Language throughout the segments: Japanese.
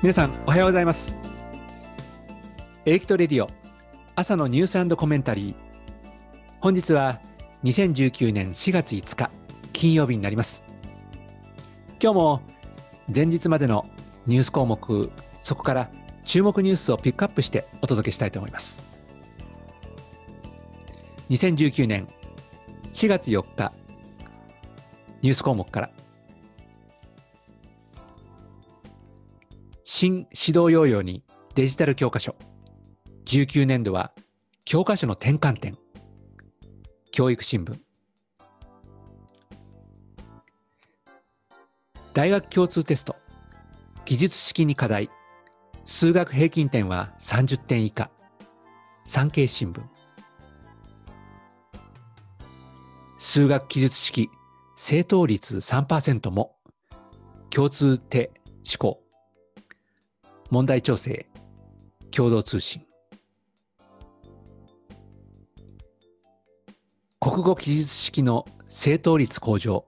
皆さんおはようございます。エレキトレディオ朝のニュースコメンタリー。本日は2019年4月5日金曜日になります。今日も前日までのニュース項目そこから注目ニュースをピックアップしてお届けしたいと思います。2019年4月4日ニュース項目から新指導要領にデジタル教科書。19年度は教科書の転換点。教育新聞。大学共通テスト。技術式に課題。数学平均点は30点以下。産経新聞。数学記述式。正答率3%も。共通手思考。問題調整共同通信。国語記述式の正答率向上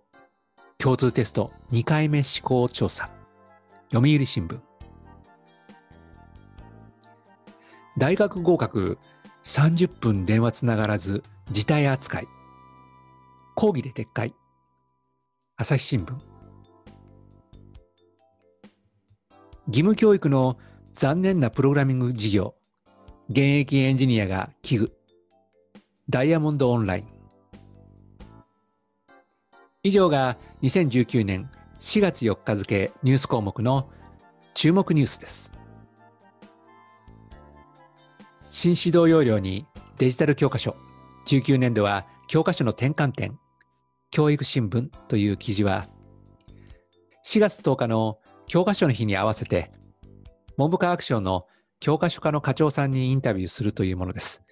共通テスト2回目試行調査。読売新聞。大学合格30分電話つながらず事態扱い。抗議で撤回。朝日新聞。義務教育の残念なプログラミング事業。現役エンジニアが危惧ダイヤモンドオンライン。以上が2019年4月4日付ニュース項目の注目ニュースです。新指導要領にデジタル教科書。19年度は教科書の転換点。教育新聞という記事は、4月10日の教科書の日に合わせて、文部科学省の教科書課の課長さんにインタビューするというものです。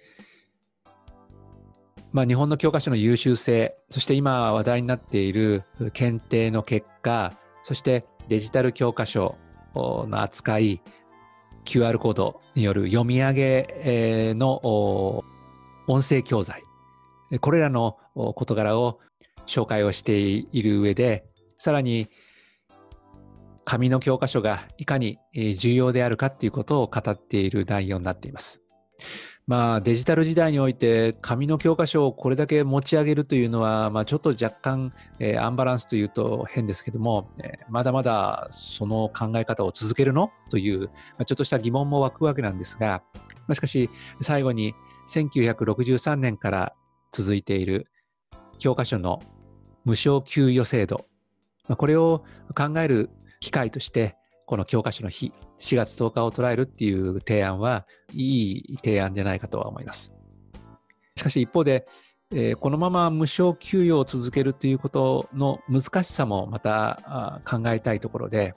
まあ、日本の教科書の優秀性、そして今話題になっている検定の結果、そしてデジタル教科書の扱い、QR コードによる読み上げの音声教材、これらの事柄を紹介をしている上で、さらに紙の教科書がいかに重要であるかということを語っている内容になっています。まあ、デジタル時代において紙の教科書をこれだけ持ち上げるというのは、まあ、ちょっと若干、えー、アンバランスというと変ですけども、えー、まだまだその考え方を続けるの？という、まあ、ちょっとした疑問も湧くわけなんですが、ま、しかし最後に1963年から続いている教科書の無償給与制度、まこれを考える機会として、この教科書の日、4月10日を捉えるっていう提案はいい提案じゃないかとは思います。しかし一方で、えー、このまま無償給与を続けるということの難しさもまた考えたいところで、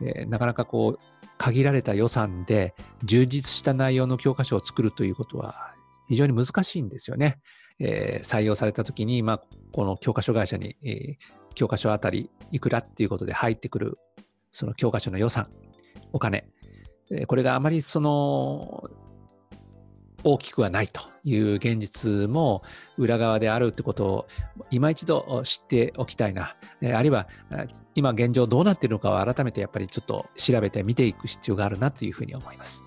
えー、なかなかこう限られた予算で充実した内容の教科書を作るということは非常に難しいんですよね。えー、採用されたときに、まあ、この教科書会社に、えー、教科書あたりいくらっていうことで入ってくる、その教科書の予算、お金、これがあまりその大きくはないという現実も裏側であるってことを今一度知っておきたいな、あるいは今現状どうなっているのかを改めてやっぱりちょっと調べて見ていく必要があるなというふうに思います。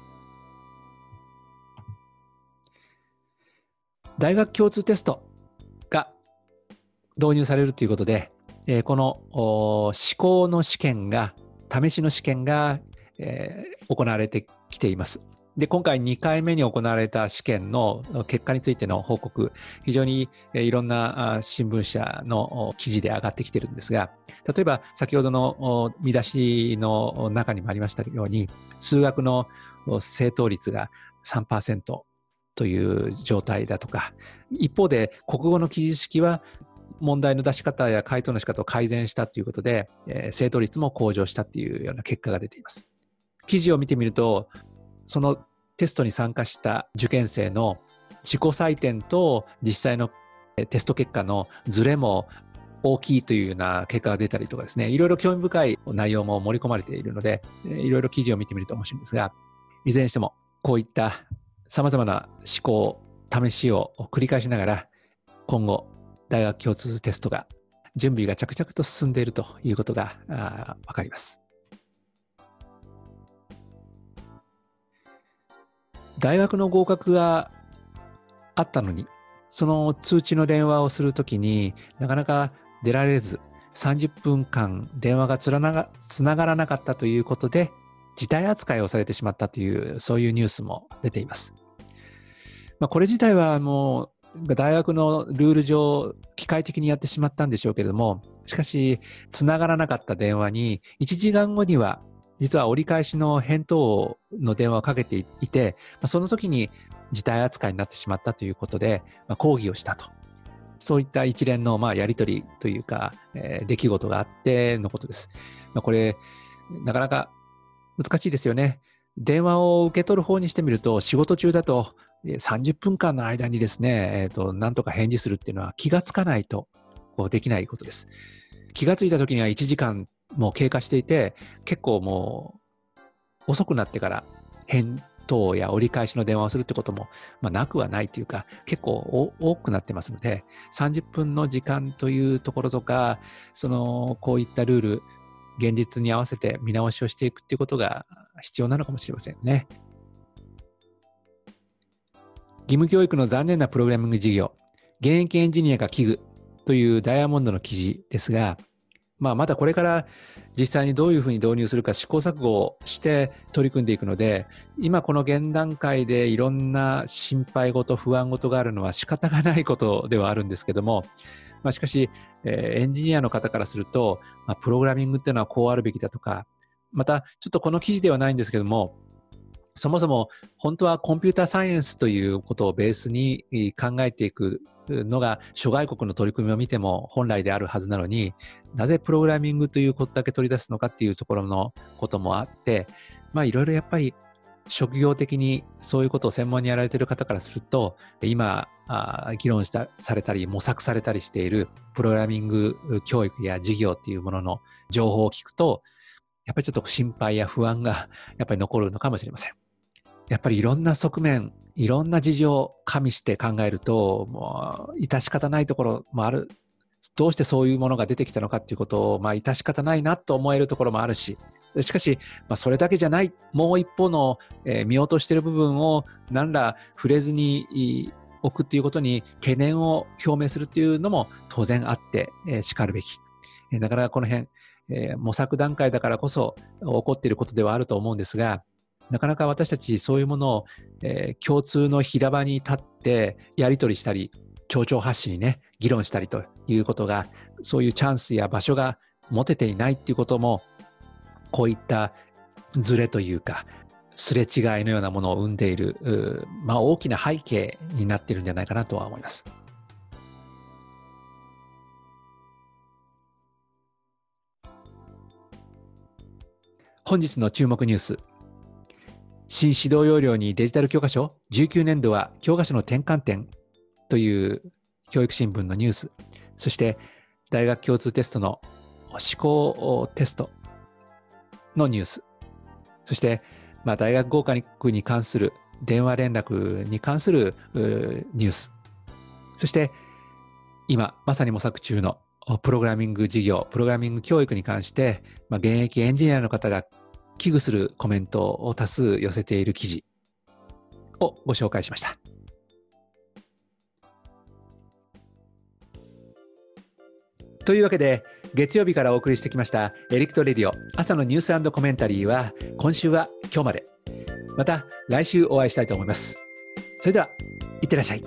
大学共通テストが導入されるということで、えー、この試行の試験が、試しの試験が、えー、行われてきています。で、今回2回目に行われた試験の結果についての報告、非常にいろんな新聞社の記事で上がってきてるんですが、例えば先ほどの見出しの中にもありましたように、数学の正答率が3%、という状態だとか、一方で国語の記述式は問題の出し方や回答の仕方を改善したということで、えー、正答率も向上したというような結果が出ています。記事を見てみると、そのテストに参加した受験生の自己採点と実際のテスト結果のズレも大きいというような結果が出たりとかですね、いろいろ興味深い内容も盛り込まれているので、いろいろ記事を見てみると面白いんですが、いずれにしてもこういったさまざまな思考、試しを繰り返しながら、今後、大学共通テストが準備が着々と進んでいるということがわかります。大学の合格があったのにその通知の電話をするときになかなか出られず30分間電話がつらながらなかったということで事態扱いをされてしまったというそういうニュースも出ています。まあ、これ自体はもう大学のルール上、機械的にやってしまったんでしょうけれども、しかし、つながらなかった電話に、1時間後には、実は折り返しの返答の電話をかけていて、その時に事態扱いになってしまったということで、抗議をしたと。そういった一連のやり取りというか、出来事があってのことです。これ、なかなか難しいですよね。電話を受け取る方にしてみると、仕事中だと30分間の間にですね、えーと、なんとか返事するっていうのは気がつかないとこうできないことです。気がついた時には1時間もう経過していて、結構もう遅くなってから返答や折り返しの電話をするってことも、まあ、なくはないというか、結構多くなってますので、30分の時間というところとか、そのこういったルール、現実に合わせて見直しをしていくっていうことが必要なのかもしれませんね。義務教育の残念なプログラミング事業、現役エンジニアが危惧というダイヤモンドの記事ですが、まあ、まだこれから実際にどういうふうに導入するか試行錯誤をして取り組んでいくので、今この現段階でいろんな心配事、不安事があるのは仕方がないことではあるんですけども、まあ、しかし、えー、エンジニアの方からすると、まあ、プログラミングっていうのはこうあるべきだとか、またちょっとこの記事ではないんですけども、そもそも本当はコンピューターサイエンスということをベースに考えていくのが諸外国の取り組みを見ても本来であるはずなのになぜプログラミングということだけ取り出すのかっていうところのこともあってまあいろいろやっぱり職業的にそういうことを専門にやられている方からすると今あ議論したされたり模索されたりしているプログラミング教育や事業っていうものの情報を聞くとやっぱりちょっと心配や不安がやっぱり残るのかもしれません。やっぱりいろんな側面、いろんな事情を加味して考えると、もう致し方ないところもある。どうしてそういうものが出てきたのかっていうことを、まあ、致し方ないなと思えるところもあるし、しかし、まあ、それだけじゃない、もう一方の、えー、見落としている部分を何ら触れずに置くっていうことに懸念を表明するっていうのも当然あって、えー、しかるべき。えー、なかなかこの辺、えー、模索段階だからこそ起こっていることではあると思うんですが、なかなか私たちそういうものを、えー、共通の平場に立ってやり取りしたり、町長発信にね、議論したりということが、そういうチャンスや場所が持てていないっていうことも、こういったズレというか、すれ違いのようなものを生んでいる、まあ、大きな背景になっているんじゃないかなとは思います。本日の注目ニュース。新指導要領にデジタル教科書19年度は教科書の転換点という教育新聞のニュース、そして大学共通テストの思考テストのニュース、そして、まあ、大学合格に関する電話連絡に関するニュース、そして今まさに模索中のプログラミング事業、プログラミング教育に関して、まあ、現役エンジニアの方が危惧するコメントを多数寄せている記事をご紹介しました。というわけで月曜日からお送りしてきましたエリクトレディオ朝のニュースコメンタリーは今週は今日まで。また来週お会いしたいと思います。それではいってらっしゃい。